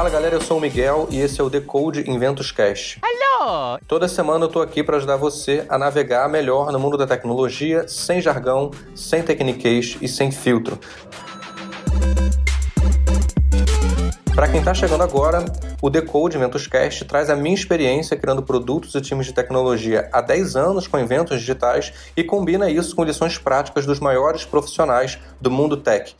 Fala galera, eu sou o Miguel e esse é o Decode Inventos Cast. Alô! Toda semana eu tô aqui para ajudar você a navegar melhor no mundo da tecnologia, sem jargão, sem tecniquez e sem filtro. Para quem está chegando agora, o Decode Inventos Cast traz a minha experiência criando produtos e times de tecnologia há 10 anos com eventos digitais e combina isso com lições práticas dos maiores profissionais do mundo tech.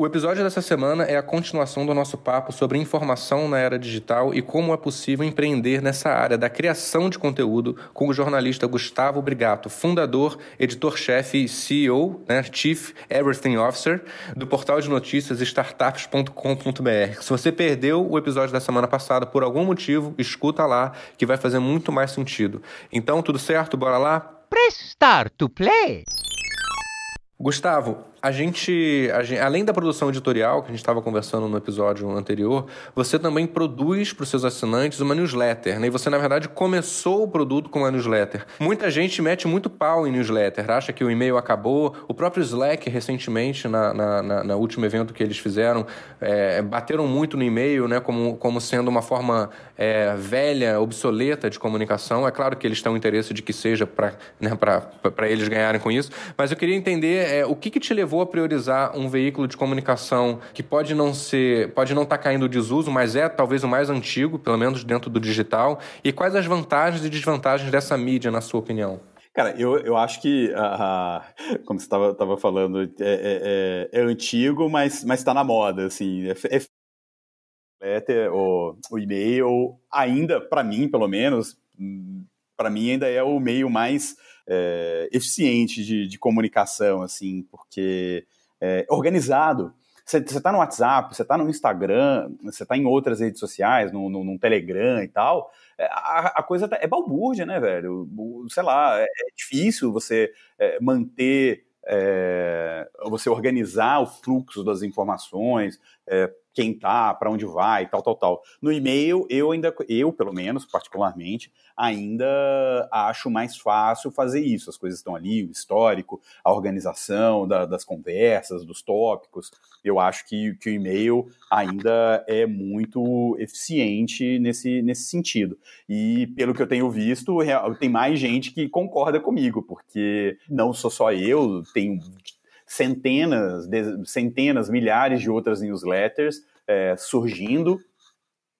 O episódio dessa semana é a continuação do nosso papo sobre informação na era digital e como é possível empreender nessa área da criação de conteúdo com o jornalista Gustavo Brigato, fundador, editor-chefe e CEO, né, Chief Everything Officer, do portal de notícias startups.com.br. Se você perdeu o episódio da semana passada por algum motivo, escuta lá que vai fazer muito mais sentido. Então, tudo certo? Bora lá? Press start to play! Gustavo, a gente, a gente, além da produção editorial, que a gente estava conversando no episódio anterior, você também produz para os seus assinantes uma newsletter, né? E você, na verdade, começou o produto com uma newsletter. Muita gente mete muito pau em newsletter, acha que o e-mail acabou. O próprio Slack, recentemente, na, na, na, na último evento que eles fizeram, é, bateram muito no e-mail, né? Como, como sendo uma forma é, velha, obsoleta de comunicação. É claro que eles têm interesse de que seja para né, eles ganharem com isso, mas eu queria entender é, o que, que te levou levou a priorizar um veículo de comunicação que pode não ser, pode não estar tá caindo desuso, mas é talvez o mais antigo, pelo menos dentro do digital? E quais as vantagens e desvantagens dessa mídia, na sua opinião? Cara, eu, eu acho que, uh, como você estava falando, é, é, é, é, antigo, mas está na moda, assim. É, é o, o e-mail ainda, para mim, pelo menos, para mim ainda é o meio mais é, eficiente de, de, comunicação, assim, porque é organizado. Você está no WhatsApp, você está no Instagram, você está em outras redes sociais, no, no, no Telegram e tal, é, a, a, coisa tá, é balbúrdia, né, velho? Sei lá, é, é difícil você manter, você organizar o fluxo das informações, quem tá, para onde vai, tal, tal, tal. No e-mail, eu ainda, eu pelo menos, particularmente, ainda acho mais fácil fazer isso. As coisas estão ali, o histórico, a organização da, das conversas, dos tópicos. Eu acho que, que o e-mail ainda é muito eficiente nesse, nesse sentido. E pelo que eu tenho visto, tem mais gente que concorda comigo, porque não sou só eu, tem centenas, centenas, milhares de outras newsletters é, surgindo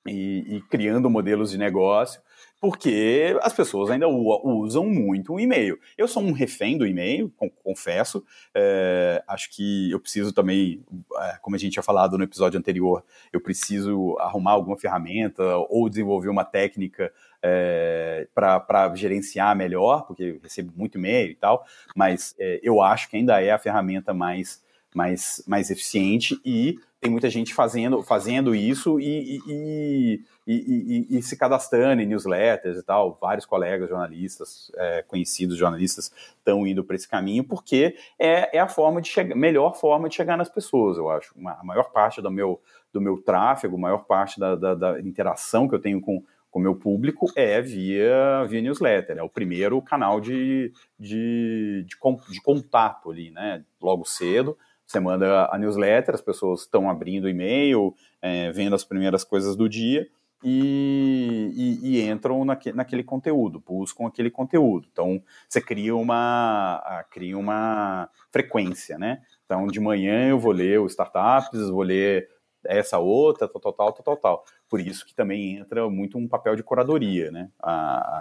e, e, criando modelos de negócio, porque as pessoas ainda usam muito o e-mail. Eu sou um refém do e-mail, confesso. É, acho que eu preciso também, é, como a gente tinha falado no episódio anterior, eu preciso arrumar alguma ferramenta ou desenvolver uma técnica é, para gerenciar melhor, porque recebo muito e-mail e tal, mas é, eu acho que ainda é a ferramenta mais, mais, mais eficiente e tem muita gente fazendo, fazendo isso e, e, e, e, se cadastrando em newsletters e tal. Vários colegas jornalistas, é, conhecidos jornalistas, estão indo para esse caminho, porque é, é a forma de chegar, melhor forma de chegar nas pessoas, eu acho. a maior parte do meu, do meu tráfego, a maior parte da, da, da interação que eu tenho com o meu público é via, via newsletter. É o primeiro canal de, de, de, de contato ali, né? Logo cedo, você manda a newsletter, as pessoas estão abrindo o e-mail, é, vendo as primeiras coisas do dia e, e, e entram naque, naquele conteúdo, buscam aquele conteúdo. Então, você cria uma, cria uma frequência, né? Então, de manhã eu vou ler os startups, vou ler essa outra, tal, tal, tal, tal, tal. Por isso que também entra muito um papel de curadoria, né?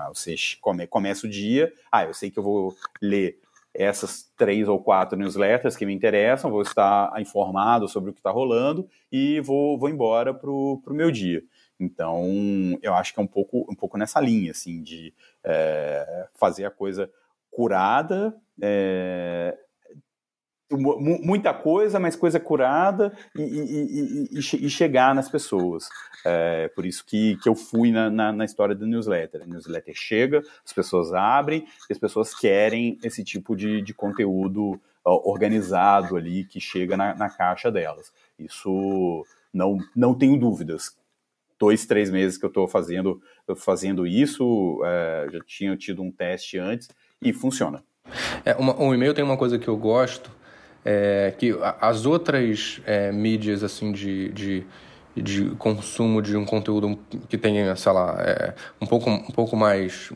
Você come, começa o dia, ah, eu sei que eu vou ler essas três ou quatro newsletters que me interessam, vou estar informado sobre o que está rolando e vou, vou embora para o meu dia. Então, eu acho que é um pouco, um pouco nessa linha, assim, de é, fazer a coisa curada, é, muita coisa, mas coisa curada e, e, e, e chegar nas pessoas. É, por isso que, que eu fui na, na, na, história do newsletter. A newsletter chega, as pessoas abrem, e as pessoas querem esse tipo de, de conteúdo organizado ali que chega na, na caixa delas. Isso não, não tenho dúvidas. Dois, três meses que eu estou fazendo, fazendo isso, é, já tinha tido um teste antes e funciona. É, uma, o e-mail tem uma coisa que eu gosto, é, que as outras é, mídias assim de, de, de consumo de um conteúdo que tenha, sei lá, é, um, pouco, um pouco mais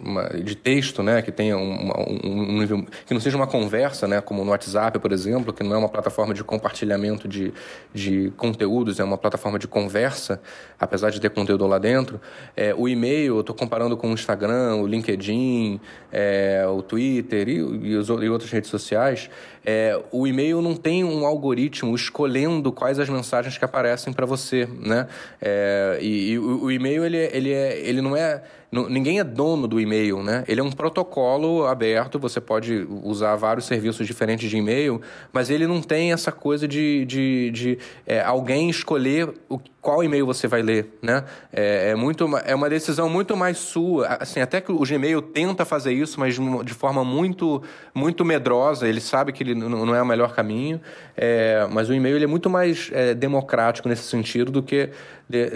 de texto, né? Que tenha um, um, nível. que não seja uma conversa, né? Como no WhatsApp, por exemplo, que não é uma plataforma de compartilhamento de, de conteúdos, é uma plataforma de conversa, apesar de ter conteúdo lá dentro. É, o e-mail, eu estou comparando com o Instagram, o LinkedIn, é, o Twitter e, e, os, e outras redes sociais. É, o e-mail não tem um algoritmo escolhendo quais as mensagens que aparecem para você, né? É, e, e o, o, e-mail ele, é, ele, é, ele não é ninguém é dono do e-mail, né? Ele é um protocolo aberto, você pode usar vários serviços diferentes de e-mail, mas ele não tem essa coisa de, de, de é, alguém escolher o, qual e-mail você vai ler, né? É, é, muito, é uma decisão muito mais sua. Assim, até que o Gmail tenta fazer isso, mas de forma muito, muito medrosa. Ele sabe que ele não é o melhor caminho, é, mas o e-mail ele é muito mais é, democrático nesse sentido do que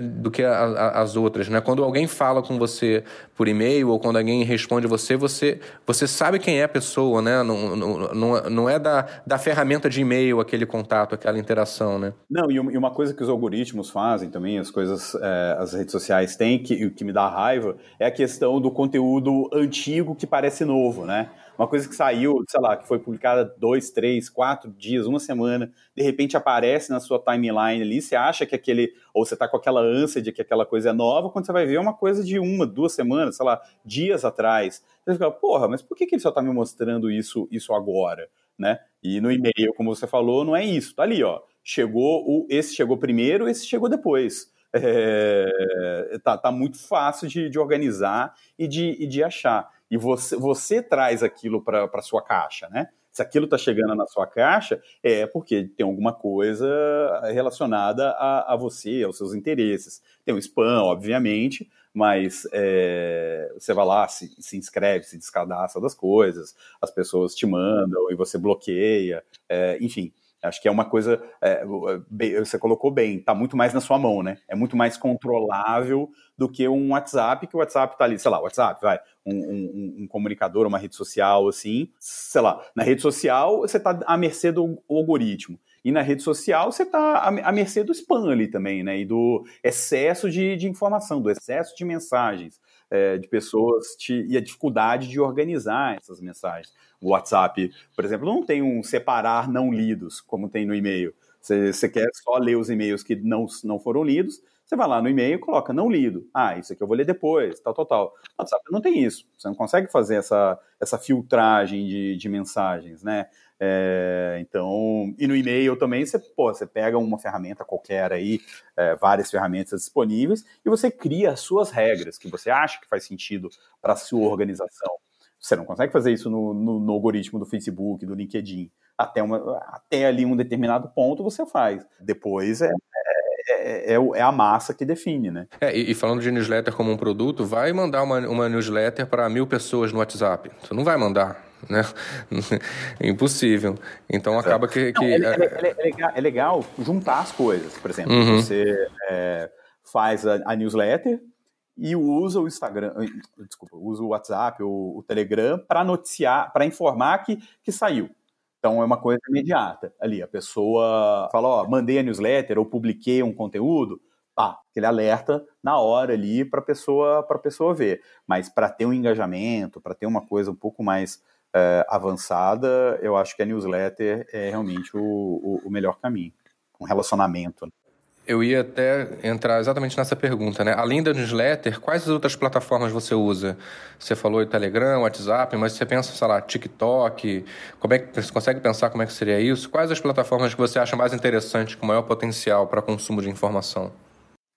do que a, a, as outras, né? Quando alguém fala com você por e-mail ou quando alguém responde você, você, você sabe quem é a pessoa, né? Não, não, não é da, da ferramenta de e-mail aquele contato, aquela interação, né? Não, e uma coisa que os algoritmos fazem também, as coisas, é, as redes sociais têm, que, que me dá raiva, é a questão do conteúdo antigo que parece novo, né? Uma coisa que saiu, sei lá, que foi publicada dois, três, quatro dias, uma semana, de repente aparece na sua timeline ali, você acha que aquele, ou você tá com aquela ânsia de que aquela coisa é nova, quando você vai ver é uma coisa de uma, duas semanas, sei lá, dias atrás. Você fica, porra, mas por que, que ele só tá me mostrando isso, isso agora, né? E no e-mail, como você falou, não é isso. Tá ali, ó. Chegou o, esse chegou primeiro, esse chegou depois. É, tá, tá muito fácil de, de organizar e de, e de achar e você, você traz aquilo para a sua caixa, né? Se aquilo está chegando na sua caixa, é porque tem alguma coisa relacionada a, a você, aos seus interesses. Tem o spam, obviamente, mas é, você vai lá, se, se, inscreve, se descadastra das coisas, as pessoas te mandam e você bloqueia, é, enfim. Acho que é uma coisa, é, você colocou bem, está muito mais na sua mão, né? É muito mais controlável do que um WhatsApp, que o WhatsApp está ali, sei lá, WhatsApp, vai, um, um, um, comunicador, uma rede social, assim, sei lá, na rede social você está à mercê do algoritmo. E na rede social você está à mercê do spam ali também, né? E do excesso de, de informação, do excesso de mensagens, é, de pessoas te, e a dificuldade de organizar essas mensagens. O WhatsApp, por exemplo, não tem um separar não lidos, como tem no e-mail. Você, quer só ler os e-mails que não, não foram lidos, você vai lá no e-mail e coloca não lido. Ah, isso aqui eu vou ler depois, tal, tal, tal. O WhatsApp não tem isso. Você não consegue fazer essa, essa filtragem de, de mensagens, né? É, então, e no e-mail também você, pô, você pega uma ferramenta qualquer aí, é, várias ferramentas disponíveis, e você cria as suas regras que você acha que faz sentido para a sua organização. Você não consegue fazer isso no, no, no algoritmo do Facebook, do LinkedIn. Até, uma, até ali um determinado ponto você faz. Depois é, é, é, é, a massa que define, né? É, e, e, falando de newsletter como um produto, vai mandar uma, uma newsletter para mil pessoas no WhatsApp. Você não vai mandar, né? É impossível. Então acaba que. que não, é, é, legal, é, legal, juntar as coisas. Por exemplo, uhum. você faz a, a, newsletter e usa o Instagram, desculpa, usa o WhatsApp, o, o Telegram para noticiar, para informar que, que saiu. Então é uma coisa imediata. Ali, a pessoa fala, ó, mandei a newsletter ou publiquei um conteúdo, pá, aquele alerta na hora ali para pessoa, a pessoa ver. Mas para ter um engajamento, para ter uma coisa um pouco mais é, avançada, eu acho que a newsletter é realmente o, o, o melhor caminho. Um relacionamento. Né? Eu ia até entrar exatamente nessa pergunta, né? Além da newsletter, quais outras plataformas você usa? Você falou de Telegram, WhatsApp, mas você pensa, sei lá, TikTok, como é que você consegue pensar como é que seria isso? Quais as plataformas que você acha mais interessantes, com maior potencial para consumo de informação?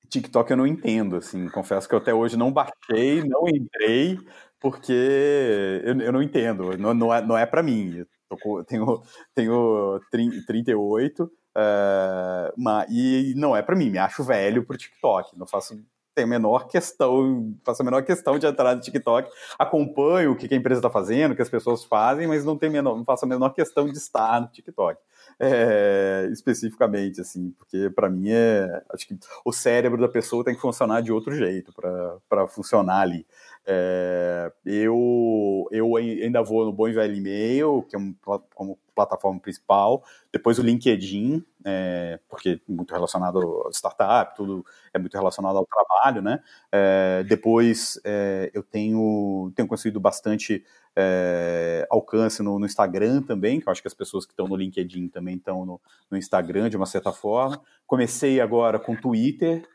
TikTok eu não entendo, assim, confesso que eu até hoje não baixei, não entrei, porque eu, eu não entendo, não, não é, não é para mim. Eu tenho, tenho 38, Uh, e não é para mim, me acho velho pro TikTok. Não faço tenho a menor questão, faço a menor questão de entrar no TikTok, acompanho o que a empresa está fazendo, o que as pessoas fazem, mas não tenho menor, não faço a menor questão de estar no TikTok. É, especificamente, assim, porque para mim é. Acho que o cérebro da pessoa tem que funcionar de outro jeito para funcionar ali. É, eu, eu ainda vou no Bom e Velho E-mail, que é um, como plataforma principal, depois o LinkedIn, é, porque muito relacionado ao startup, tudo é muito relacionado ao trabalho, né? É, depois é, eu tenho, tenho conseguido bastante é, alcance no, no, Instagram também, que eu acho que as pessoas que estão no LinkedIn também estão no, no, Instagram de uma certa forma. Comecei agora com Twitter.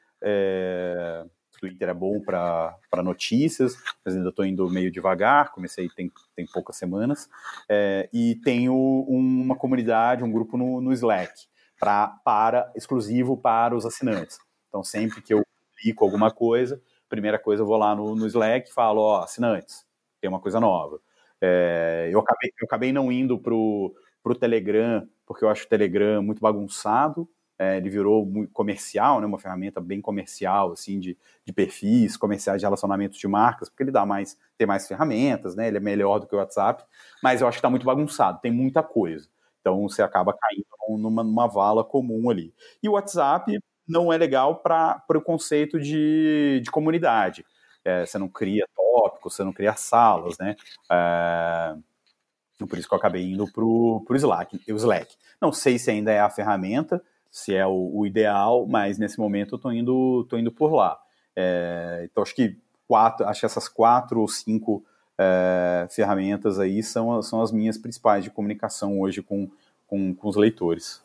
Twitter é bom para notícias, mas ainda estou indo meio devagar. Comecei tem, tem poucas semanas. É, e tenho uma comunidade, um grupo no, no Slack, pra, para exclusivo para os assinantes. Então, sempre que eu clico alguma coisa, primeira coisa eu vou lá no, no Slack e falo: Ó, assinantes, tem uma coisa nova. É, eu, acabei, eu acabei não indo para o Telegram, porque eu acho o Telegram muito bagunçado é, ele virou muito comercial, né, uma ferramenta bem comercial, assim, de, de perfis comerciais de relacionamentos de marcas, porque ele dá mais, tem mais ferramentas, né, ele é melhor do que o WhatsApp, mas eu acho que está muito bagunçado, tem muita coisa. Então você acaba caindo numa, numa vala comum ali. E o WhatsApp não é legal para o conceito de, de comunidade. É, você não cria tópicos, você não cria salas, né? É, por isso que eu acabei indo para o Slack, o Slack. Não sei se ainda é a ferramenta, se é o, o ideal, mas nesse momento eu tô indo, tô indo por lá. É, então acho que quatro, acho que essas quatro ou cinco é, ferramentas aí são, são as minhas principais de comunicação hoje com, com, com os leitores.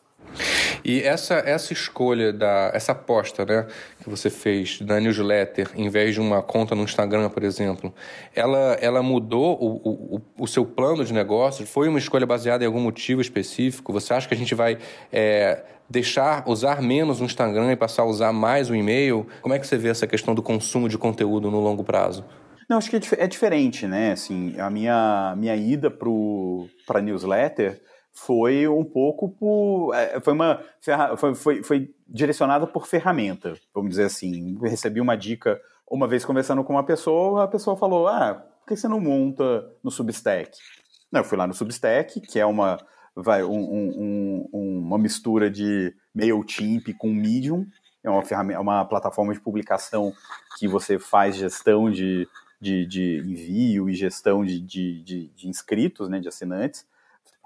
E essa, essa escolha, da, essa aposta né, que você fez na newsletter, em vez de uma conta no Instagram, por exemplo, ela, ela mudou o, o, o seu plano de negócio? Foi uma escolha baseada em algum motivo específico? Você acha que a gente vai é, deixar, usar menos o Instagram e passar a usar mais o e-mail? Como é que você vê essa questão do consumo de conteúdo no longo prazo? Não, acho que é, é diferente, né? Assim, a minha, minha ida para newsletter foi um pouco por. É, foi uma. Foi, foi, foi direcionada por ferramenta, vamos dizer assim. Recebi uma dica uma vez conversando com uma pessoa, a pessoa falou: Ah, por que você não monta no Substack? Não, eu fui lá no Substack, que é uma, vai, um, um, um, uma mistura de MailChimp com Medium. É uma, ferramenta, é uma plataforma de publicação que você faz gestão de, de, de envio e gestão de, de, de, de inscritos, né, de assinantes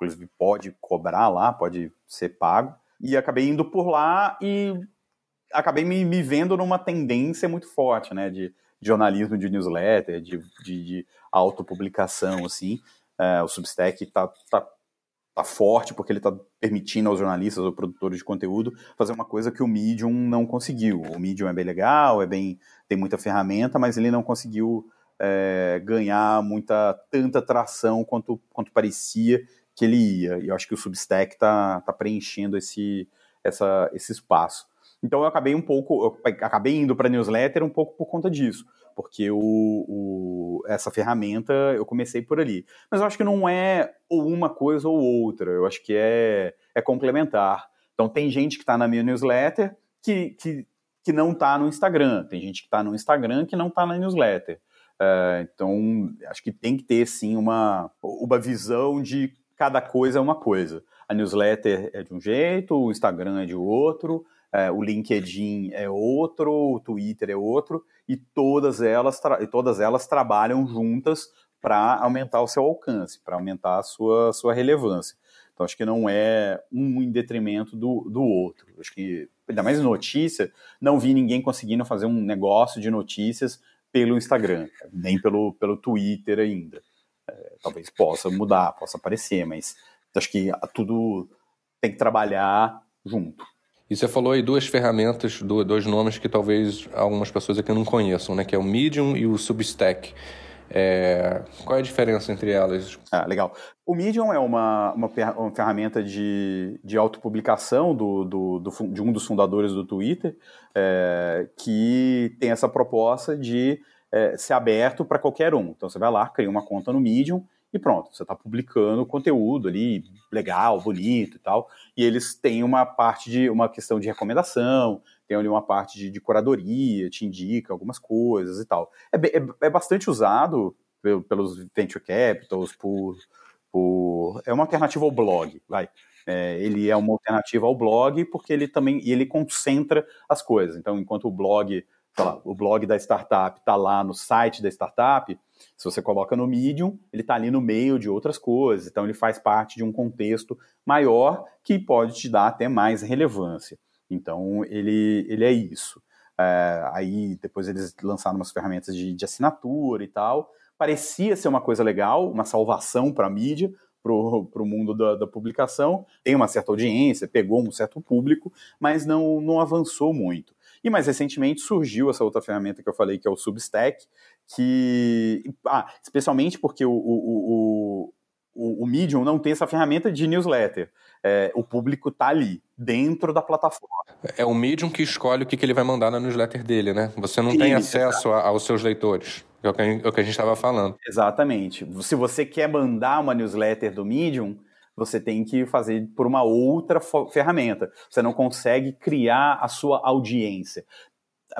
inclusive pode cobrar lá, pode ser pago. E acabei indo por lá e acabei me, me vendo numa tendência muito forte, né, de, de jornalismo de newsletter, de, de, de autopublicação, assim. É, o Substack tá, tá, tá forte porque ele tá permitindo aos jornalistas ou produtores de conteúdo fazer uma coisa que o Medium não conseguiu. O Medium é bem legal, é bem tem muita ferramenta, mas ele não conseguiu é, ganhar muita tanta tração quanto, quanto parecia que ele ia. E eu acho que o Substack está tá preenchendo esse, essa, esse espaço. Então eu acabei um pouco, acabei indo para newsletter um pouco por conta disso, porque o, o, essa ferramenta eu comecei por ali. Mas eu acho que não é ou uma coisa ou outra, eu acho que é, é complementar. Então tem gente que está na minha newsletter que, que, que não está no Instagram, tem gente que está no Instagram que não está na newsletter. Uh, então acho que tem que ter sim uma, uma visão de cada coisa é uma coisa. A newsletter é de um jeito, o Instagram é de outro, é, o LinkedIn é outro, o Twitter é outro, e todas elas, e todas elas trabalham juntas para aumentar o seu alcance, para aumentar a sua, sua relevância. Então, acho que não é um em detrimento do, do outro. Acho que, ainda mais notícia, não vi ninguém conseguindo fazer um negócio de notícias pelo Instagram, nem pelo, pelo Twitter ainda. É, talvez possa mudar, possa aparecer, mas acho que tudo tem que trabalhar junto. E você falou aí duas ferramentas, dois nomes que talvez algumas pessoas aqui não conheçam, né? Que é o Medium e o Substack. É... Qual é a diferença entre elas? Ah, legal. O Medium é uma, uma, ferramenta de, de autopublicação do, do, do, de um dos fundadores do Twitter, é, que tem essa proposta de é, ser aberto para qualquer um. Então você vai lá, cria uma conta no Medium e pronto, você está publicando conteúdo ali legal, bonito e tal. E eles têm uma parte de uma questão de recomendação, tem ali uma parte de, de curadoria, te indica algumas coisas e tal. É, é, é bastante usado pelos venture capitals, por, por, é uma alternativa ao blog, vai. É, ele é uma alternativa ao blog porque ele também ele concentra as coisas. Então, enquanto o blog lá, o blog da startup está lá no site da startup, Se você coloca no Medium, ele está ali no meio de outras coisas, então ele faz parte de um contexto maior que pode te dar até mais relevância. Então ele, ele é isso. É, aí depois eles lançaram umas ferramentas de, de assinatura e tal. Parecia ser uma coisa legal, uma salvação para a mídia, para o mundo da, da, publicação. Tem uma certa audiência, pegou um certo público, mas não, não avançou muito. E mais recentemente surgiu essa outra ferramenta que eu falei, que é o Substack, que. Ah, especialmente porque o, o, o, o Medium não tem essa ferramenta de newsletter. É, o público está ali, dentro da plataforma. É o Medium que escolhe o que, que ele vai mandar na newsletter dele, né? Você não Sim, tem acesso a, aos seus leitores. É o que, é o que a gente estava falando. Exatamente. Se você quer mandar uma newsletter do Medium, você tem que fazer por uma outra ferramenta. Você não consegue criar a sua audiência.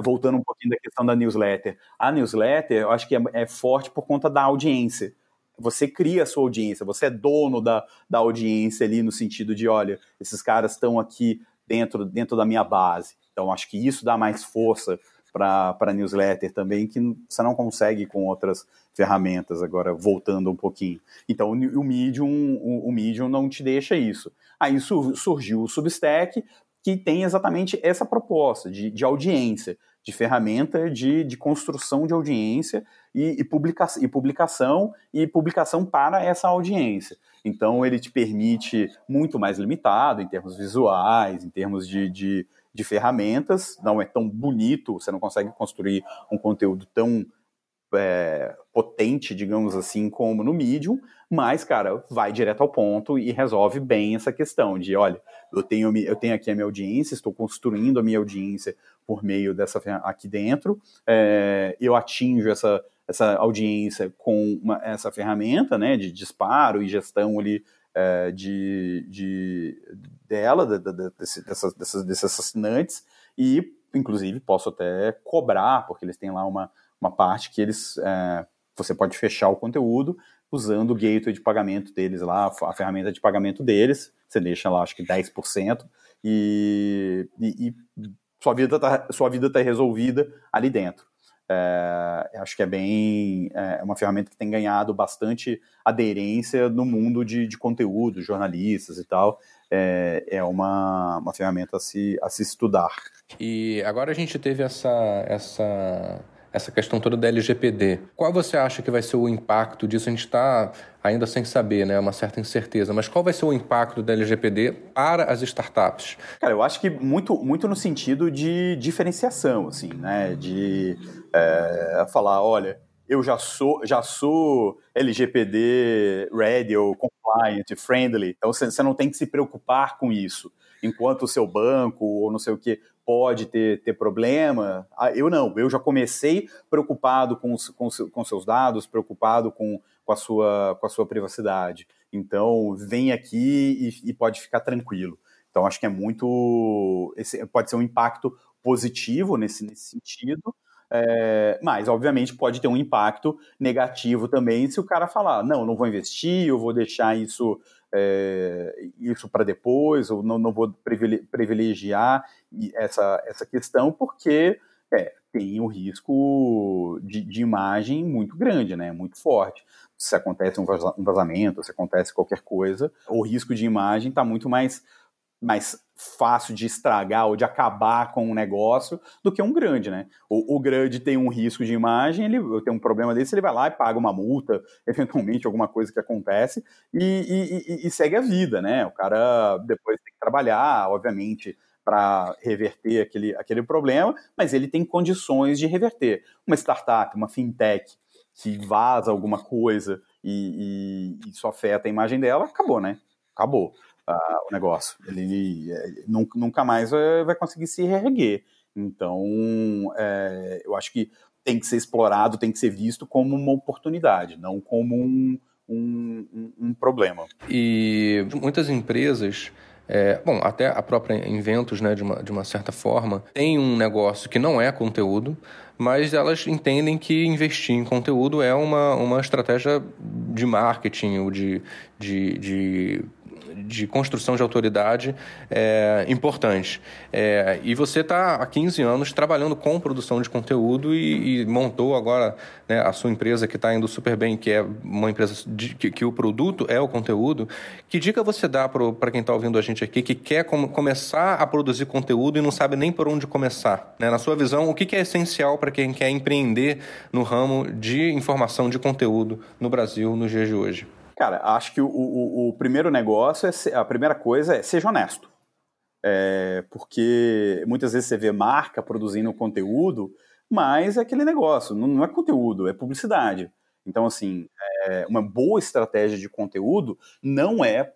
Voltando um pouquinho da questão da newsletter. A newsletter, eu acho que é, é forte por conta da audiência. Você cria a sua audiência, você é dono da, da audiência ali no sentido de, olha, esses caras estão aqui dentro, dentro da minha base. Então, acho que isso dá mais força para newsletter também, que você não consegue com outras ferramentas, agora voltando um pouquinho. Então, o Medium, o, o Medium não te deixa isso. Aí surgiu o Substack, que tem exatamente essa proposta de, de audiência, de ferramenta de, de construção de audiência e, e, publica, e publicação e publicação para essa audiência. Então ele te permite muito mais limitado em termos visuais, em termos de, de de ferramentas, não é tão bonito, você não consegue construir um conteúdo tão é, potente, digamos assim, como no Medium, mas, cara, vai direto ao ponto e resolve bem essa questão de, olha, eu tenho, eu tenho aqui a minha audiência, estou construindo a minha audiência por meio dessa aqui dentro, é, eu atinjo essa, essa audiência com uma, essa ferramenta, né, de disparo e gestão ali é, de, de, dela, de, de, desse, dessas, dessas, desses assinantes, e inclusive posso até cobrar, porque eles têm lá uma, uma parte que eles é, você pode fechar o conteúdo usando o gateway de pagamento deles lá, a ferramenta de pagamento deles, você deixa lá acho que 10% e, e, e sua vida está sua vida tá resolvida ali dentro. É, acho que é bem é, é uma ferramenta que tem ganhado bastante aderência no mundo de, de conteúdo, jornalistas e tal. É, é uma, uma ferramenta a se, a se estudar. E agora a gente teve essa, essa essa questão toda da LGPD. Qual você acha que vai ser o impacto disso? A gente está ainda sem saber, né? Uma certa incerteza. Mas qual vai ser o impacto da LGPD para as startups? Cara, eu acho que muito, muito no sentido de diferenciação, assim, né? De é, falar, olha, eu já sou, já sou LGPD ready ou compliant, friendly, então você não tem que se preocupar com isso enquanto o seu banco ou não sei o que pode ter, ter problema. Ah, eu não, eu já comecei preocupado com, com, com seus dados, preocupado com, com, a sua, com a sua privacidade. Então, vem aqui e, e pode ficar tranquilo. Então, acho que é muito. Esse, pode ser um impacto positivo nesse, nesse sentido. É, mas, obviamente, pode ter um impacto negativo também se o cara falar: não, não vou investir, eu vou deixar isso é, isso para depois, ou não, não vou privilegiar essa, essa questão, porque é, tem o risco de, de, imagem muito grande, né, muito forte. Se acontece um vazamento, se acontece qualquer coisa, o risco de imagem está muito mais mais fácil de estragar ou de acabar com um negócio do que um grande, né? O, o grande tem um risco de imagem, ele tem um problema desse, ele vai lá e paga uma multa, eventualmente alguma coisa que acontece e, e, e segue a vida, né? O cara depois tem que trabalhar, obviamente, para reverter aquele, aquele problema, mas ele tem condições de reverter. Uma startup, uma fintech que vaza alguma coisa e, e, isso afeta a imagem dela, acabou, né? Acabou o negócio. Ele é, nunca, mais vai, conseguir se reerguer. Então, é, eu acho que tem que ser explorado, tem que ser visto como uma oportunidade, não como um, um, um, um problema. E muitas empresas. É, bom, até a própria Inventos, né, de uma, de uma certa forma, tem um negócio que não é conteúdo, mas elas entendem que investir em conteúdo é uma, uma estratégia de marketing ou de, de, de de construção de autoridade é, importante. É, e você está há 15 anos trabalhando com produção de conteúdo e, e montou agora né, a sua empresa que está indo super bem, que é uma empresa de, que, que, o produto é o conteúdo. Que dica você dá para quem está ouvindo a gente aqui que quer com, começar a produzir conteúdo e não sabe nem por onde começar? Né? Na sua visão, o que, que é essencial para quem quer empreender no ramo de informação de conteúdo no Brasil nos dias de hoje? Cara, acho que o, o, o primeiro negócio, é a primeira coisa é seja honesto. É, porque muitas vezes você vê marca produzindo conteúdo, mas é aquele negócio, não, não é conteúdo, é publicidade. Então, assim, é, uma boa estratégia de conteúdo não é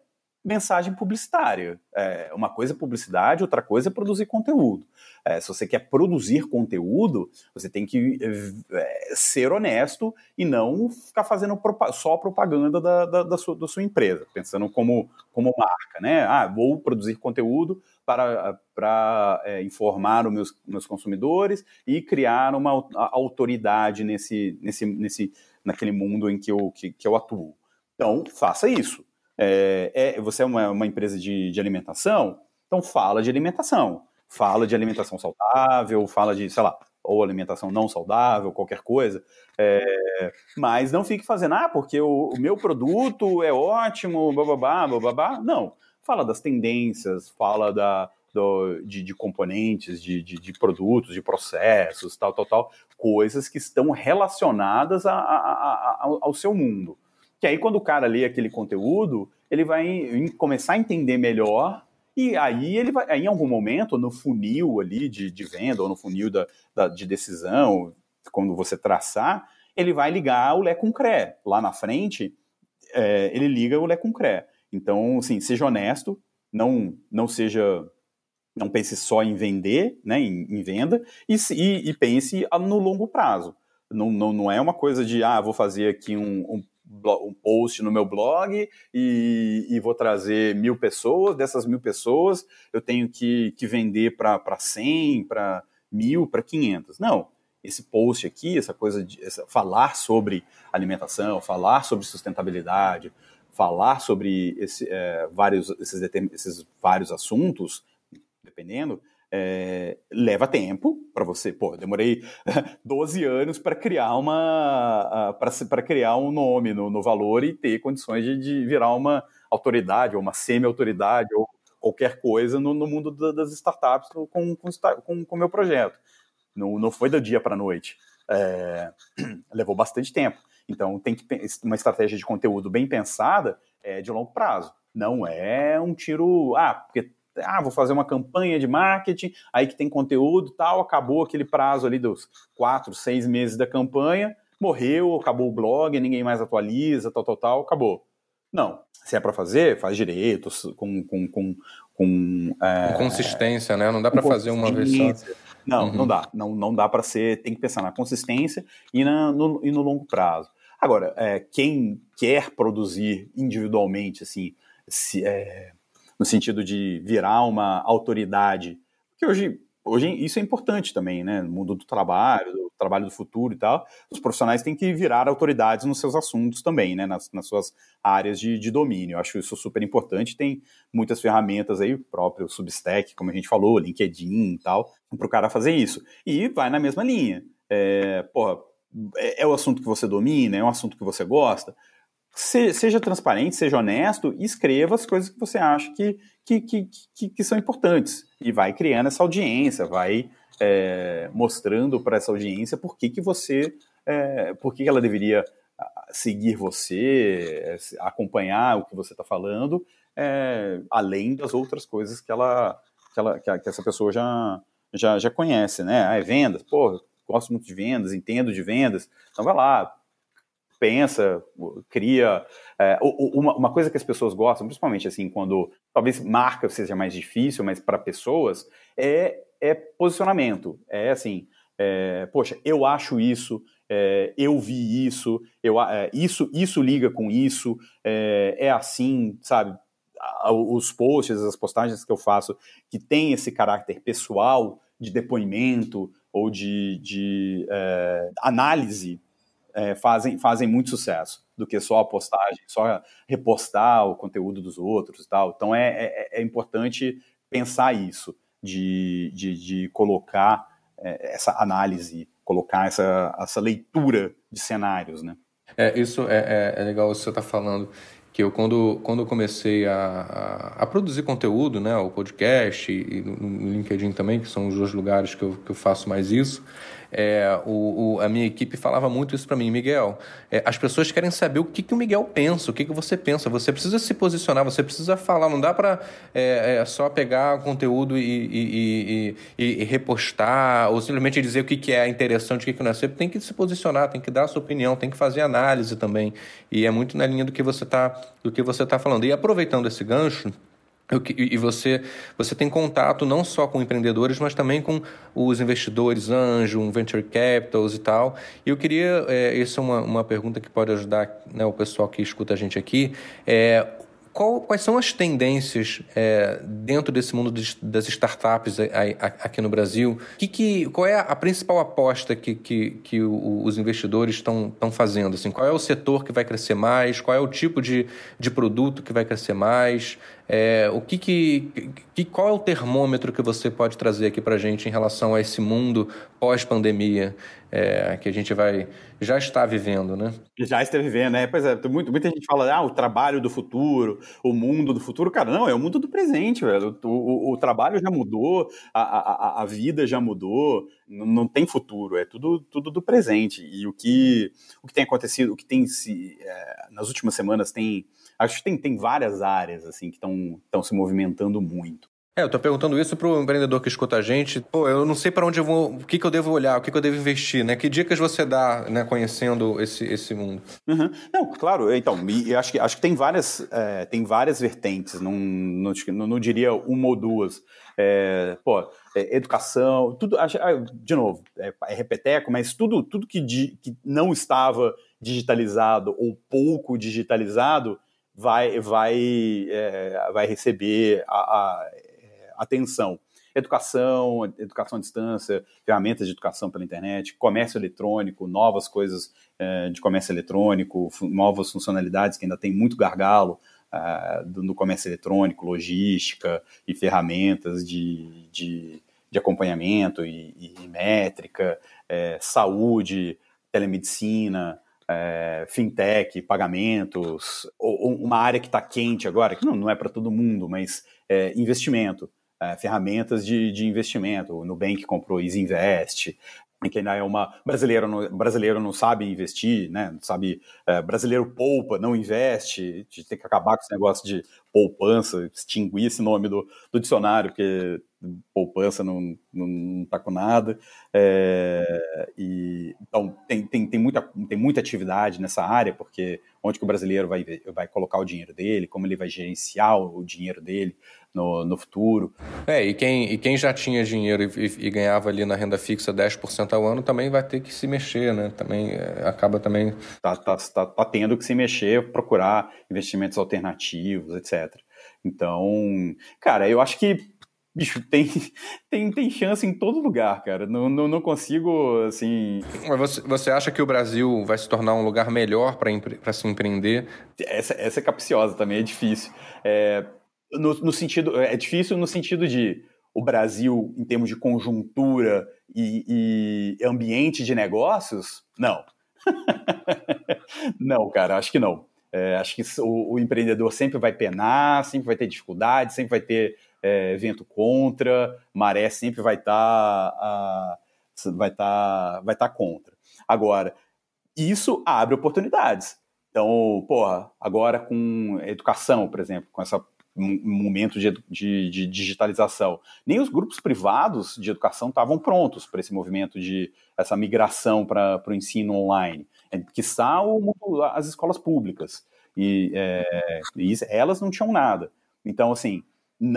mensagem publicitária. É, uma coisa é publicidade, outra coisa é produzir conteúdo. É, se você quer produzir conteúdo, você tem que é, ser honesto e não ficar fazendo só propaganda da, da, da, sua, da, sua, empresa, pensando como, como marca, né? Ah, vou produzir conteúdo para, para é, informar os meus, meus consumidores e criar uma autoridade nesse, nesse, nesse, naquele mundo em que eu, que, que eu atuo. Então, faça isso é, é, você é uma, uma empresa de, de, alimentação, então fala de alimentação. Fala de alimentação saudável, fala de, sei lá, ou alimentação não saudável, qualquer coisa. É, mas não fique fazendo, ah, porque o, o meu produto é ótimo, bababá, bababá. Não. Fala das tendências, fala da, do, de, de, componentes, de, de, de, produtos, de processos, tal, tal, tal, coisas que estão relacionadas a, a, a, ao, ao seu mundo. Que aí, quando o cara lê aquele conteúdo, ele vai começar a entender melhor e aí ele vai, aí, em algum momento, no funil ali de, de venda, ou no funil da, da, de decisão, quando você traçar, ele vai ligar o Lé com CRE. Lá na frente, é, ele liga o Lé com CRE. Então, assim, seja honesto, não, não seja. Não pense só em vender, né, em, em venda, e, e, e, pense no longo prazo. Não, não, não é uma coisa de, ah, vou fazer aqui um, um um post no meu blog e, e, vou trazer mil pessoas. Dessas mil pessoas, eu tenho que, que vender para 100, para mil, para 500. Não. Esse post aqui, essa coisa de essa, falar sobre alimentação, falar sobre sustentabilidade, falar sobre esse, é, vários, esses, esses vários assuntos, dependendo, é, leva tempo para você. Pô, demorei 12 anos para criar uma para criar um nome no, no, valor e ter condições de, de virar uma autoridade ou uma semi-autoridade ou qualquer coisa no, no mundo das startups com o com, com meu projeto. Não, não foi do dia para noite. É, levou bastante tempo. Então, tem que uma estratégia de conteúdo bem pensada é de longo prazo. Não é um tiro, ah, porque ah, vou fazer uma campanha de marketing, aí que tem conteúdo tal, acabou aquele prazo ali dos quatro, seis meses da campanha, morreu, acabou o blog, ninguém mais atualiza, tal, tal, tal, acabou. Não. Se é para fazer, faz direito, com. com, com, com, é, com consistência, né? Não dá para fazer uma vez só. Não, uhum. não dá. Não, não dá para ser. Tem que pensar na consistência e, na, no, e no longo prazo. Agora, é, quem quer produzir individualmente, assim, se, é, no sentido de virar uma autoridade. Porque hoje, hoje isso é importante também, né? No mundo do trabalho, do trabalho do futuro e tal, os profissionais têm que virar autoridades nos seus assuntos também, né? Nas, nas suas áreas de, de domínio. Eu acho isso super importante. Tem muitas ferramentas aí, o próprio Substack, como a gente falou, LinkedIn e tal, para o cara fazer isso. E vai na mesma linha. É, porra, é, é o assunto que você domina, é um assunto que você gosta se, seja transparente, seja honesto e escreva as coisas que você acha que, que, que, que, que são importantes. E vai criando essa audiência, vai é, mostrando para essa audiência por que, que você. É, por que ela deveria seguir você, é, acompanhar o que você está falando, é, além das outras coisas que ela, que, ela, que, essa pessoa já, já, já conhece, né? Ah, é vendas, pô, gosto muito de vendas, entendo de vendas, então vai lá, pensa, cria. É, uma, uma, coisa que as pessoas gostam, principalmente assim, quando talvez marca seja mais difícil, mas para pessoas, é, é posicionamento. É assim, é, poxa, eu acho isso, é, eu vi isso, eu, é, isso, isso liga com isso, é, é assim, sabe? Os posts, as postagens que eu faço que tem esse caráter pessoal de depoimento ou de, de é, análise é, fazem, fazem muito sucesso. do que só a postagem, só repostar o conteúdo dos outros e tal. Então é, é, é importante pensar isso, de, de, de colocar é, essa análise, colocar essa, essa leitura de cenários, né? É, isso é, é, é legal você está falando que eu quando, quando eu comecei a, a, a, produzir conteúdo, né, o podcast e, e no LinkedIn também, que são os dois lugares que eu, que eu faço mais isso, é, o, o, a minha equipe falava muito isso para mim, Miguel. É, as pessoas querem saber o que, que o Miguel pensa, o que, que você pensa. Você precisa se posicionar, você precisa falar. Não dá para é, é, só pegar conteúdo e, e, e, e, repostar ou simplesmente dizer o que, que é interessante, o que, que não é. Você tem que se posicionar, tem que dar a sua opinião, tem que fazer análise também. E é muito na linha do que você está do que você está falando. E aproveitando esse gancho e você, você tem contato não só com empreendedores, mas também com os investidores anjo, venture capitals e tal. E eu queria, é, essa é uma, uma pergunta que pode ajudar né, o pessoal que escuta a gente aqui. É, qual, quais são as tendências é, dentro desse mundo de, das startups aqui no Brasil? Que, que, qual é a principal aposta que, que, que os investidores estão fazendo? Assim, qual é o setor que vai crescer mais? Qual é o tipo de, de produto que vai crescer mais? É, o que, que, que, qual é o termômetro que você pode trazer aqui para a gente em relação a esse mundo pós-pandemia é, que a gente vai já está vivendo, né? Já está vivendo, né? Pois é, muito, muita gente fala, ah, o trabalho do futuro, o mundo do futuro. Cara, não, é o mundo do presente, velho. O, o, o trabalho já mudou, a, a, a vida já mudou, não, não, tem futuro, é tudo, tudo do presente. E o que, o que tem acontecido, o que tem se. É, nas últimas semanas tem acho que tem, tem várias áreas assim que estão se movimentando muito. É, eu tô perguntando isso pro empreendedor que escuta a gente. Pô, eu não sei para onde eu vou, o que, que eu devo olhar, o que, que eu devo investir, né? Que dicas você dá, né, conhecendo esse, esse mundo? Uhum. Não, claro, então, acho que, acho que tem várias, é, tem várias vertentes, não, não, não, não diria uma ou duas. É, pô, é, educação, tudo, de novo, é, é repeteco, mas tudo, tudo que, que não estava digitalizado ou pouco digitalizado vai, vai, é, vai receber a, a, é, atenção. Educação, educação à distância, ferramentas de educação pela internet, comércio eletrônico, novas coisas é, de comércio eletrônico, novas funcionalidades que ainda tem muito gargalo é, no comércio eletrônico, logística e ferramentas de, de, de acompanhamento e, e métrica, é, saúde, telemedicina, é, fintech, pagamentos, ou, ou uma área que está quente agora, que não, não é para todo mundo, mas é, investimento, é, ferramentas de, de investimento. O Nubank comprou Easy Invest, que ainda é uma brasileiro não, brasileiro não sabe investir, né? Não sabe é, brasileiro poupa, não investe, tem que acabar com esse negócio de poupança, extinguir esse nome do, do dicionário, porque poupança não, não tá com nada. É, e, então, tem, tem, tem, muita, tem muita atividade nessa área, porque onde que o brasileiro vai, vai colocar o dinheiro dele, como ele vai gerenciar o dinheiro dele no, no futuro. É, e quem, e quem já tinha dinheiro e, e, e ganhava ali na renda fixa 10% ao ano também vai ter que se mexer, né? Também é, acaba também... Tá, tá, tá, tá tendo que se mexer, procurar investimentos alternativos, etc. Então, cara, eu acho que bicho, tem, tem, tem chance em todo lugar, cara. Não, não, não consigo, assim. Mas você, você acha que o Brasil vai se tornar um lugar melhor para se empreender? Essa, essa é capciosa também, é difícil. É, no, no sentido, é difícil no sentido de o Brasil, em termos de conjuntura e, e ambiente de negócios, não. não, cara, acho que não. É, acho que o, o, empreendedor sempre vai penar, sempre vai ter dificuldade, sempre vai ter é, vento contra, maré sempre vai estar tá, vai tá, vai tá contra. Agora, isso abre oportunidades. Então, porra, agora com educação, por exemplo, com esse momento de, de, de, digitalização, nem os grupos privados de educação estavam prontos para esse movimento de essa migração para o ensino online, é, que são as escolas públicas e, é, e elas não tinham nada. Então, assim,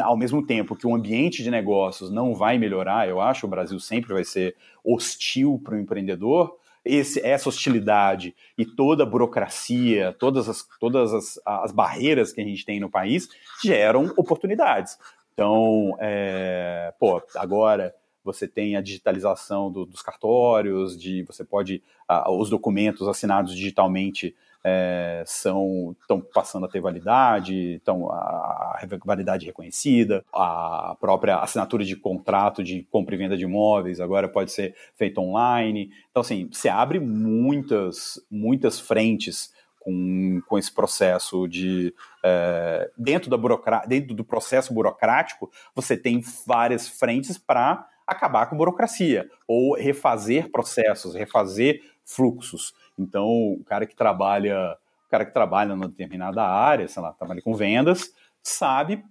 ao mesmo tempo que o ambiente de negócios não vai melhorar, eu acho, o Brasil sempre vai ser hostil para o empreendedor, esse, essa hostilidade e toda a burocracia, todas, as, todas as, as barreiras que a gente tem no país geram oportunidades. Então, é, pô, agora você tem a digitalização do, dos cartórios, de você pode os documentos assinados digitalmente é, são estão passando a ter validade, estão a, a validade reconhecida, a própria assinatura de contrato de compra e venda de imóveis agora pode ser feita online. Então, assim, você abre muitas, muitas frentes com, com esse processo de é, dentro, da dentro do processo burocrático, você tem várias frentes para acabar com a burocracia ou refazer processos, refazer fluxos. Então, o cara que trabalha, o cara que trabalha numa determinada área, sei lá, trabalha com vendas, sabe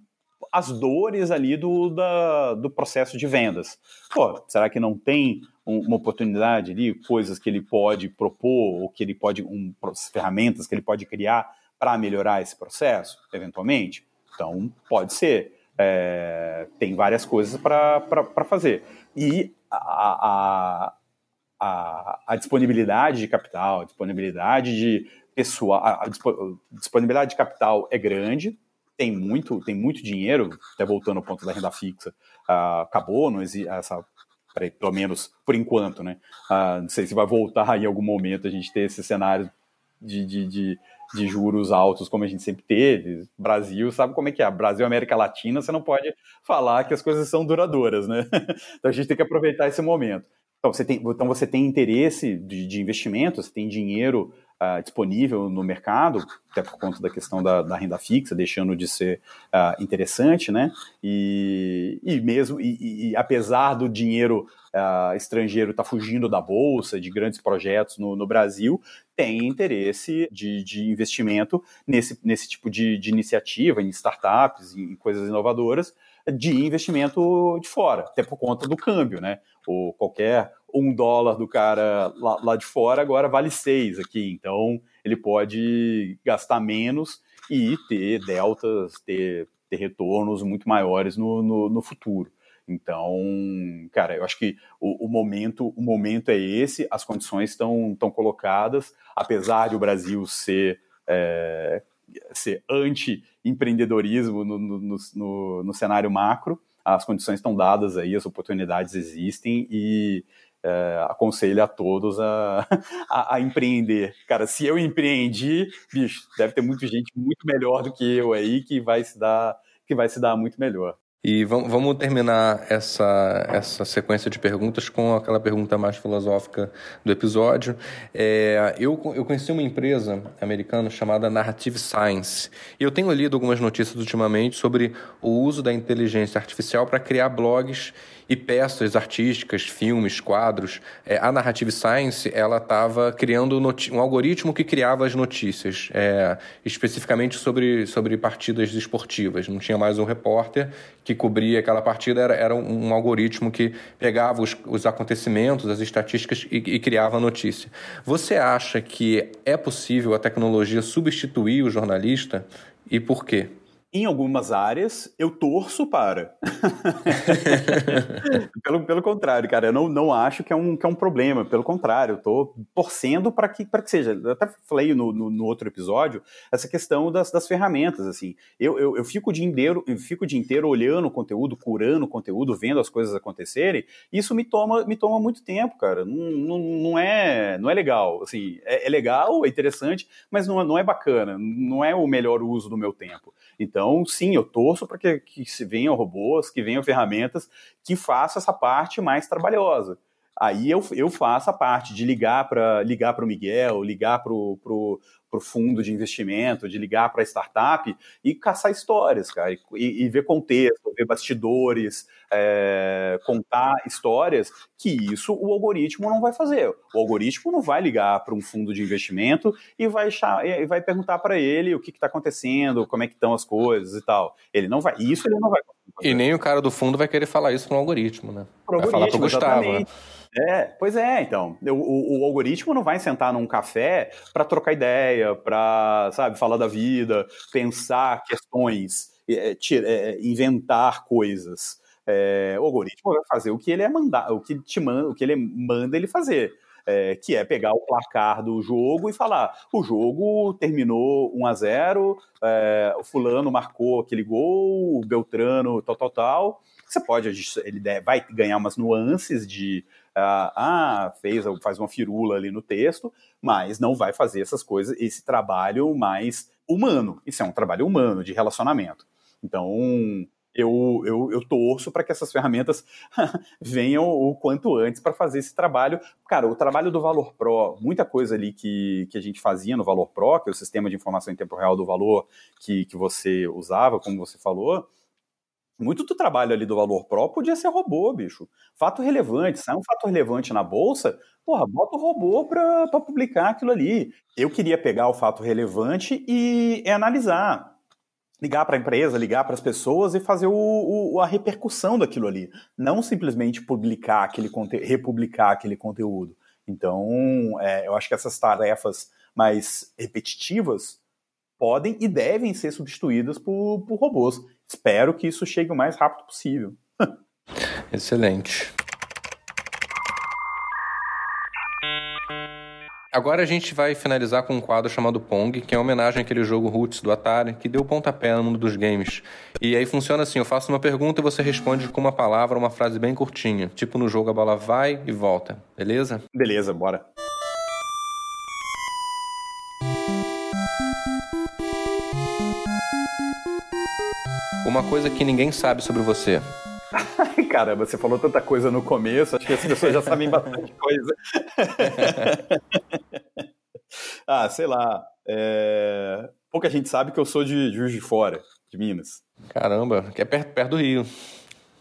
as dores ali do, da, do processo de vendas. Pô, será que não tem um, uma oportunidade ali, coisas que ele pode propor, ou que ele pode, um, ferramentas que ele pode criar para melhorar esse processo, eventualmente? Então, pode ser. É, tem várias coisas para fazer. E a, a, disponibilidade de capital, a disponibilidade de pessoal, a, a disponibilidade de capital é grande, tem muito, tem muito dinheiro, até voltando ao ponto da renda fixa, uh, acabou, não existe essa, pelo menos por enquanto, né? Uh, não sei se vai voltar em algum momento a gente ter esse cenário de, de, de, de, juros altos como a gente sempre teve. Brasil, sabe como é que é? Brasil América Latina, você não pode falar que as coisas são duradouras, né? então a gente tem que aproveitar esse momento. Então você tem, então você tem interesse de, de investimento, você tem dinheiro uh, disponível no mercado, até por conta da questão da, da renda fixa, deixando de ser uh, interessante, né? E, e mesmo, e, e, apesar do dinheiro uh, estrangeiro estar tá fugindo da bolsa, de grandes projetos no, no Brasil, tem interesse de, de, investimento nesse, nesse tipo de, de iniciativa, em startups, em coisas inovadoras, de investimento de fora, até por conta do câmbio, né? Ou qualquer um dólar do cara lá, lá, de fora agora vale seis aqui, então ele pode gastar menos e ter deltas, ter, ter retornos muito maiores no, no, no futuro. Então, cara, eu acho que o, o, momento o momento é esse, as condições estão colocadas, apesar de o Brasil ser é, ser anti-empreendedorismo no, no, no, no, cenário macro, as condições estão dadas aí, as oportunidades existem e é, aconselho a todos a, a, a, empreender. Cara, se eu empreendi, bicho, deve ter muita gente muito melhor do que eu aí que vai se dar, que vai se dar muito melhor. E vamos terminar essa, essa sequência de perguntas com aquela pergunta mais filosófica do episódio. É, eu, eu conheci uma empresa americana chamada Narrative Science. E eu tenho lido algumas notícias ultimamente sobre o uso da inteligência artificial para criar blogs e peças artísticas, filmes, quadros. É, a Narrative Science ela estava criando um algoritmo que criava as notícias, é, especificamente sobre, sobre partidas esportivas. Não tinha mais um repórter que cobria aquela partida, era, era um, algoritmo que pegava os, os acontecimentos, as estatísticas e, e criava a notícia. Você acha que é possível a tecnologia substituir o jornalista e por quê? Em algumas áreas, eu torço para. pelo, pelo contrário, cara, eu não, não acho que é, um, que é um problema. Pelo contrário, eu estou torcendo para que, que seja. Eu até falei no, no, no, outro episódio essa questão das, das ferramentas. assim. Eu, eu, eu, fico o dia inteiro, eu fico o dia inteiro olhando o conteúdo, curando o conteúdo, vendo as coisas acontecerem. Isso me toma, me toma muito tempo, cara. Não, não, não, é, não é legal. Assim, é, é legal, é interessante, mas não, não é bacana. Não é o melhor uso do meu tempo. Então, sim, eu torço para que, que se venham robôs, que venham ferramentas que façam essa parte mais trabalhosa. Aí eu, eu faço a parte de ligar para ligar o Miguel, ligar para o fundo de investimento, de ligar para a startup e caçar histórias, cara, e, e ver contexto, ver bastidores, é, contar histórias que isso o algoritmo não vai fazer. O algoritmo não vai ligar para um fundo de investimento e vai, e vai perguntar para ele o que está acontecendo, como é que estão as coisas e tal. Ele não vai. Isso ele não vai. E nem o cara do fundo vai querer falar isso para o algoritmo, né? Pro vai falar para o Gustavo. Né? É, pois é, então. O, o, o, algoritmo não vai sentar num café para trocar ideia, para, sabe, falar da vida, pensar questões, é, é, inventar coisas. É, o algoritmo vai fazer o que ele é mandar, o que te manda, o que ele manda ele fazer. É, que é pegar o placar do jogo e falar: o jogo terminou 1 a 0 é, o fulano marcou aquele gol, o Beltrano, tal, tal, tal. Você pode, ele vai ganhar umas nuances de, ah, fez, faz uma firula ali no texto, mas não vai fazer essas coisas, esse trabalho mais humano. Isso é um trabalho humano, de relacionamento. Então, eu, eu, eu torço para que essas ferramentas venham o quanto antes para fazer esse trabalho. Cara, o trabalho do Valor Pro, muita coisa ali que, que a gente fazia no Valor Pro, que é o sistema de informação em tempo real do valor que, que você usava, como você falou, muito do trabalho ali do Valor Pro podia ser robô, bicho. Fato relevante, sai um fato relevante na bolsa, porra, bota o robô para publicar aquilo ali. Eu queria pegar o fato relevante e, e analisar ligar para a empresa, ligar para as pessoas e fazer o, o, a repercussão daquilo ali, não simplesmente publicar aquele republicar aquele conteúdo. Então, é, eu acho que essas tarefas mais repetitivas podem e devem ser substituídas por, por robôs. Espero que isso chegue o mais rápido possível. Excelente. Agora a gente vai finalizar com um quadro chamado Pong, que é uma homenagem àquele jogo Roots do Atari, que deu pontapé no mundo dos games. E aí funciona assim, eu faço uma pergunta e você responde com uma palavra, uma frase bem curtinha. Tipo no jogo a bola vai e volta, beleza? Beleza, bora. Uma coisa que ninguém sabe sobre você. Ai, caramba, você falou tanta coisa no começo, acho que as pessoas já sabem bastante coisa. ah, sei lá. É... Pouca gente sabe que eu sou de Juiz de Fora, de Minas. Caramba, que é perto, perto do Rio.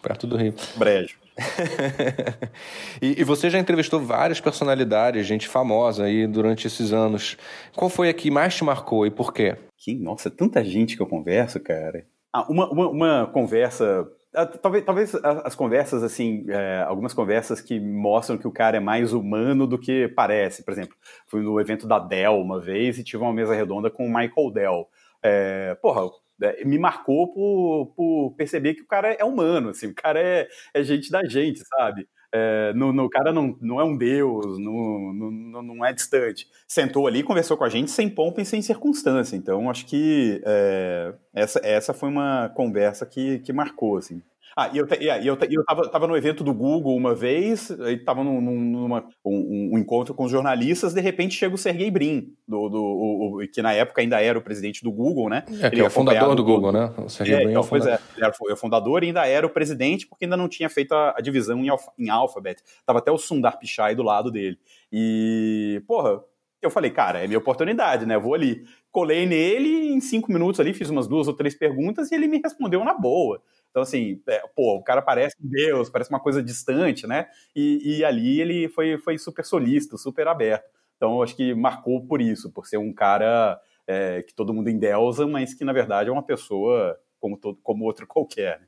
Perto do Rio. Brejo. e, e, você já entrevistou várias personalidades, gente famosa aí durante esses anos. Qual foi a que mais te marcou e por quê? Que, nossa, tanta gente que eu converso, cara. Ah, uma, uma, uma conversa ah, talvez, talvez as conversas, assim, é, algumas conversas que mostram que o cara é mais humano do que parece. Por exemplo, fui no evento da Dell uma vez e tive uma mesa redonda com o Michael Dell. É, porra, é, me marcou por, por perceber que o cara é humano, assim, o cara é, é gente da gente, sabe? É, no, no, cara não, não é um deus, não, não, não é distante. Sentou ali, conversou com a gente sem pompa e sem circunstância. Então, acho que é, essa, essa foi uma conversa que, que marcou, assim. Ah, e eu, e eu, eu tava, tava no evento do Google uma vez, aí tava num, numa, um, um, encontro com os jornalistas, de repente chega o Sergey Brin, do, do, o, que na época ainda era o presidente do Google, né? É, ele é o fundador do Google, né? O Sergey é, Brin então, é o fundador. Pois é, ele era o fundador e ainda era o presidente, porque ainda não tinha feito a, a divisão em, alfa, em Alphabet. Tava até o Sundar Pichai do lado dele. E, porra, eu falei, cara, é minha oportunidade, né? Eu vou ali. Colei nele, em cinco minutos ali, fiz umas duas ou três perguntas e ele me respondeu na boa. Então, assim, é, pô, o cara parece um Deus, parece uma coisa distante, né? E, e ali ele foi, foi super solícito, super aberto. Então, acho que marcou por isso, por ser um cara é, que todo mundo endeusa, mas que, na verdade, é uma pessoa como, todo, como outro qualquer. Né?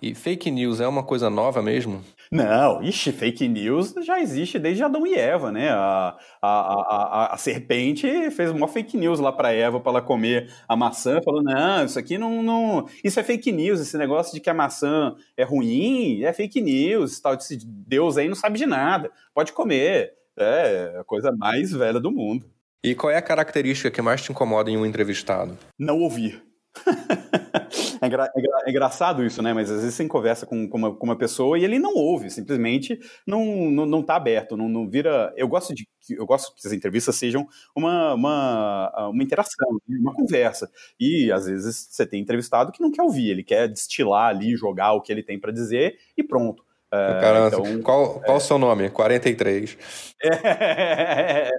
E fake news é uma coisa nova mesmo? Não, ixi, fake news já existe desde Adão e Eva, né? A, a, a, a serpente fez uma fake news lá para Eva para ela comer a maçã, falou: não, isso aqui não, não. Isso é fake news, esse negócio de que a maçã é ruim, é fake news, tal, esse Deus aí não sabe de nada, pode comer. É a coisa mais velha do mundo. E qual é a característica que mais te incomoda em um entrevistado? Não ouvir. é, engra, é, engra, é, engraçado isso, né? Mas às vezes você conversa com, com, uma, com uma pessoa e ele não ouve, simplesmente não, não, não tá aberto, não, não vira. Eu gosto de eu gosto que as entrevistas sejam uma, uma, uma interação, né? uma conversa. E às vezes você tem entrevistado que não quer ouvir, ele quer destilar ali, jogar o que ele tem para dizer e pronto. É, Caramba, então, qual, qual é... o seu nome? 43. É,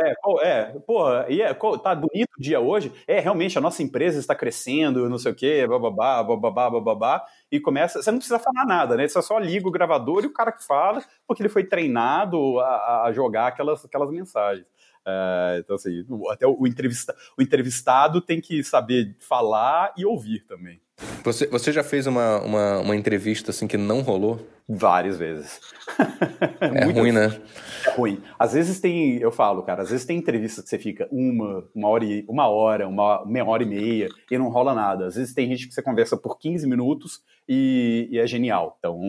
é, qual é? Porra, e é, qual, tá bonito o dia hoje? É, realmente, a nossa empresa está crescendo, não sei o quê, bababá, bababá, bababá, e começa, você não precisa falar nada, né? Você só liga o gravador e o cara que fala, porque ele foi treinado a, a jogar aquelas, aquelas mensagens. É, então, assim, até o, entrevista, o entrevistado tem que saber falar e ouvir também. Você, você já fez uma, uma, uma entrevista assim que não rolou? Várias vezes. É ruim, né? É ruim. Às vezes tem, eu falo, cara, às vezes tem entrevistas que você fica uma, uma hora, e, uma hora, uma meia hora e meia e não rola nada. Às vezes tem gente que você conversa por 15 minutos e, e é genial. Então,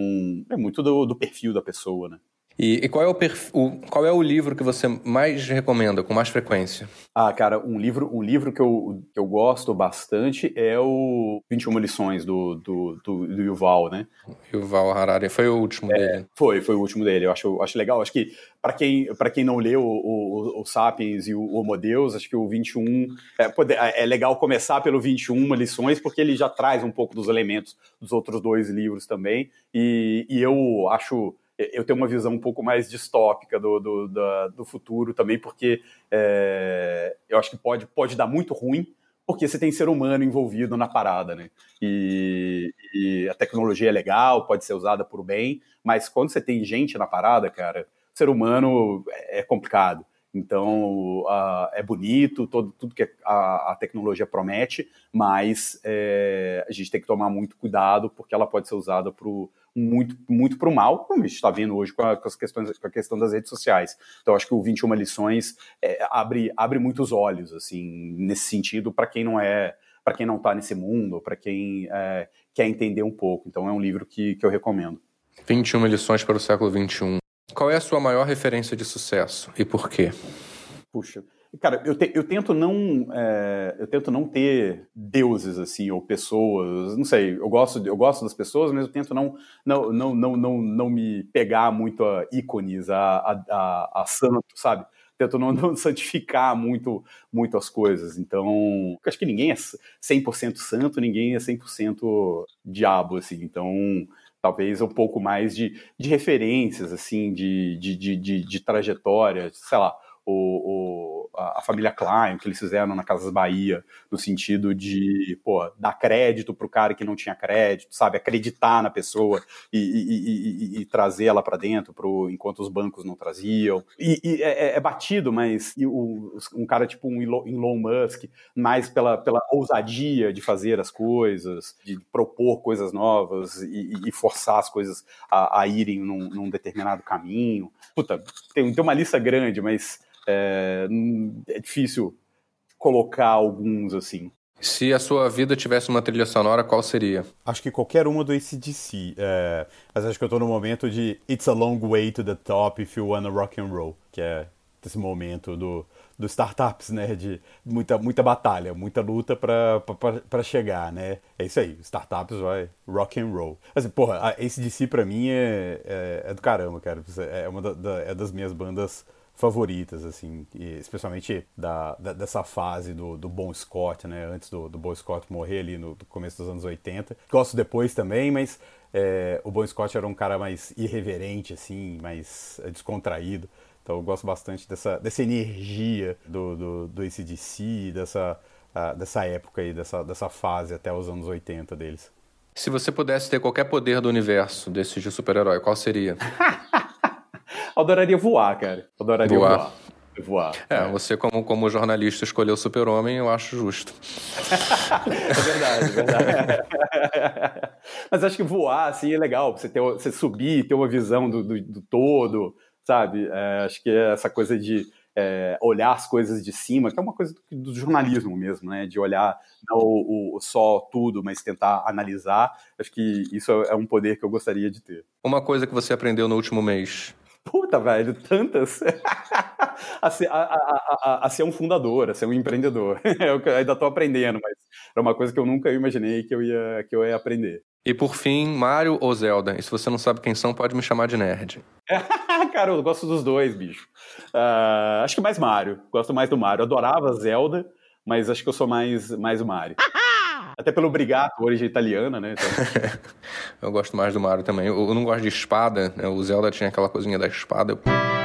é muito do, do perfil da pessoa, né? E, e qual, é o, perf... o, qual é o livro que você mais recomenda, com mais frequência? Ah, cara, um livro, um livro que, eu, que eu gosto bastante é o 21 lições do, do, do, do Yuval, né? Yuval Harari, foi o último é, dele. Foi, foi o último dele. Eu acho, acho legal. Acho que para quem, quem não leu o, o, o, Sapiens e o Homo Deus, acho que o 21 é, é legal começar pelo 21 lições, porque ele já traz um pouco dos elementos dos outros dois livros também. E, e eu acho eu tenho uma visão um pouco mais distópica do, do, do, futuro também, porque é, eu acho que pode, pode dar muito ruim, porque você tem ser humano envolvido na parada, né? E, e, a tecnologia é legal, pode ser usada por bem, mas quando você tem gente na parada, cara, ser humano é complicado. Então, é bonito, todo, tudo que a, a tecnologia promete, mas é, a gente tem que tomar muito cuidado, porque ela pode ser usada para muito, muito para o mal, como a gente está vendo hoje com, a, com, as questões, com a questão das redes sociais. Então, acho que o 21 lições é, abre, abre muitos olhos, assim, nesse sentido, para quem não é, para quem não está nesse mundo, para quem é, quer entender um pouco. Então, é um livro que, que eu recomendo. 21 lições para o século 21. Qual é a sua maior referência de sucesso e por quê? Puxa, Cara, eu, te, eu tento não é, eu tento não ter deuses assim ou pessoas, não sei. Eu gosto eu gosto das pessoas, mas eu tento não não não não não, não me pegar muito a ícones, a, a, a, a santo, sabe? Tento não, não santificar muito muito as coisas. Então, acho que ninguém é 100% santo, ninguém é 100% diabo assim. Então, talvez um pouco mais de, de referências assim, de, de, de, de, de trajetória, sei lá o, o, a, família Klein, o que eles fizeram na Casas Bahia, no sentido de, pô, dar crédito pro cara que não tinha crédito, sabe? Acreditar na pessoa e, e, e, e trazer ela para dentro, pro, enquanto os bancos não traziam. E, é, é, é, batido, mas o, um cara tipo um Elon Musk, mais pela, pela ousadia de fazer as coisas, de propor coisas novas e, forçar as coisas a, a irem num, num determinado caminho. Puta, tem, tem uma lista grande, mas é, é difícil colocar alguns assim. Se a sua vida tivesse uma trilha sonora, qual seria? Acho que qualquer uma do ACDC. É, mas acho que eu tô no momento de It's a Long Way to the Top if you wanna rock and roll, que é esse momento do, do startups, né? De muita, muita batalha, muita luta para chegar, né? É isso aí, startups vai rock and roll. Assim, porra, a ACDC pra mim é, é, é do caramba, cara. É uma da, da, é das minhas bandas favoritas, assim, especialmente da, da, dessa fase do, do Bon Scott, né, antes do, do Bon Scott morrer ali no, no começo dos anos 80. Gosto depois também, mas é, o Bon Scott era um cara mais irreverente, assim, mais é, descontraído. Então eu gosto bastante dessa, dessa energia do, do, do ACDC, dessa, uh, dessa época aí, dessa, dessa fase até os anos 80 deles. Se você pudesse ter qualquer poder do universo desse de super-herói, qual seria? adoraria voar, cara. adoraria voar. voar. Voar. É, é, você como, como jornalista escolheu o super-homem, eu acho justo. é verdade, é verdade. Mas acho que voar, assim, é legal. Você, ter, você subir, ter uma visão do, do, do todo, sabe? É, acho que é essa coisa de é, olhar as coisas de cima, que é uma coisa do, do jornalismo mesmo, né? De olhar não o, o, só tudo, mas tentar analisar. Acho que isso é um poder que eu gostaria de ter. Uma coisa que você aprendeu no último mês Puta, velho, tantas. a, ser, a, a, a, ser, um fundador, a ser um empreendedor. eu ainda estou aprendendo, mas era uma coisa que eu nunca imaginei que eu ia, que eu ia aprender. E por fim, Mario ou Zelda? E se você não sabe quem são, pode me chamar de nerd. Cara, eu gosto dos dois, bicho. Uh, acho que mais Mario. Gosto mais do Mario. Adorava Zelda, mas acho que eu sou mais, mais o Mario. Até pelo Brigato, origem italiana, né? Então... eu gosto mais do Mario também. Eu, não gosto de espada, né? O Zelda tinha aquela coisinha da espada. Eu...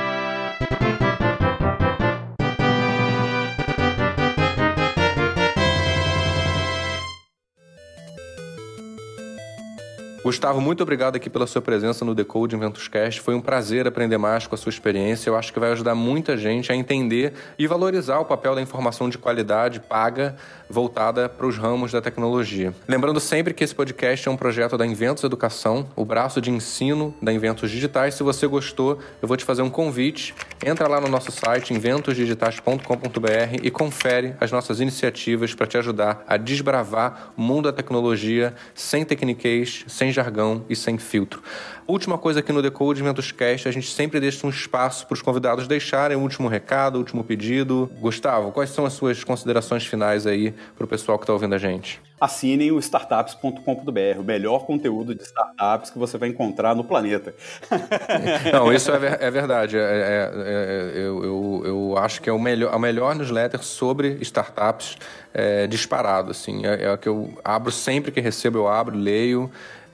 Gustavo, muito obrigado aqui pela sua presença no Decode Inventos Cast. Foi um prazer aprender mais com a sua experiência. Eu acho que vai ajudar muita gente a entender e valorizar o papel da informação de qualidade paga voltada para os ramos da tecnologia. Lembrando sempre que esse podcast é um projeto da Inventos Educação, o braço de ensino da Inventos Digitais. Se você gostou, eu vou te fazer um convite. Entra lá no nosso site inventosdigitais.com.br e confere as nossas iniciativas para te ajudar a desbravar o mundo da tecnologia sem tecniquez, sem jargão e sem filtro. Última coisa aqui no Decode Ventos Cast, a gente sempre deixa um espaço para os convidados deixarem o último recado, o último pedido. Gustavo, quais são as suas considerações finais aí para o pessoal que está ouvindo a gente? assinem o startups.com.br, o melhor conteúdo de startups que você vai encontrar no planeta. Não, isso é, ver, é verdade. É, é, é, eu, eu, eu, acho que é o melhor, a melhor newsletter sobre startups é, disparado. Assim. É, é a que eu abro sempre que recebo, eu abro, leio.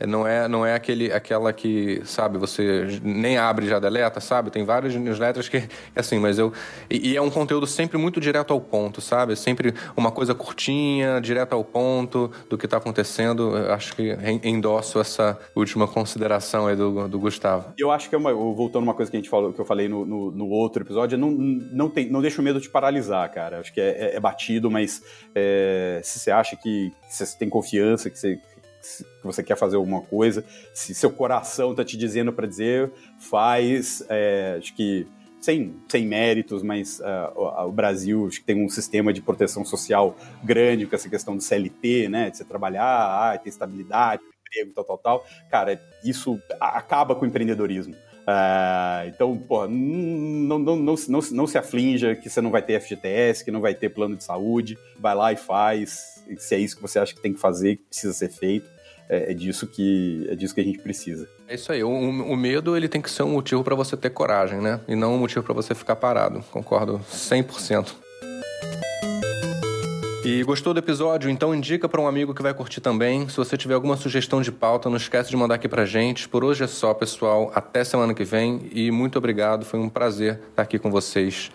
Não é, não é aquele, aquela que, sabe, você nem abre já deleta, sabe? Tem várias newsletters que é assim, mas eu. E, e, é um conteúdo sempre muito direto ao ponto, sabe? Sempre uma coisa curtinha, direto ao ponto do que está acontecendo. Eu acho que endosso essa última consideração aí do, do Gustavo. Eu acho que é uma. Voltando uma coisa que a gente falou, que eu falei no, no, no outro episódio, não, não, tem, não deixa o medo de paralisar, cara. Acho que é, é, é batido, mas é, se você acha que, que você tem confiança, que você que você quer fazer alguma coisa, se seu coração está te dizendo para dizer, faz. É, acho que sem, sem méritos, mas uh, o Brasil acho que tem um sistema de proteção social grande com essa questão do CLT, né, de você trabalhar, ah, ter estabilidade, emprego, tal, tal, tal. Cara, isso acaba com o empreendedorismo. Uh, então, pô, não, não, não, não, não se aflinja que você não vai ter FGTS, que não vai ter plano de saúde. Vai lá e faz. Se é isso que você acha que tem que fazer, que precisa ser feito. É, é disso que é disso que a gente precisa. É isso aí. O, o medo ele tem que ser um motivo para você ter coragem, né? E não um motivo para você ficar parado. Concordo 100%. E gostou do episódio? Então indica para um amigo que vai curtir também. Se você tiver alguma sugestão de pauta, não esquece de mandar aqui pra gente. Por hoje é só, pessoal. Até semana que vem e muito obrigado. Foi um prazer estar aqui com vocês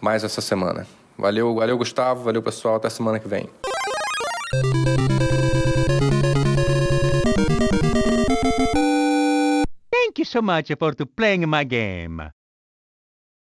mais essa semana. Valeu, valeu Gustavo, valeu pessoal, até semana que vem. Thank you so much for playing my game.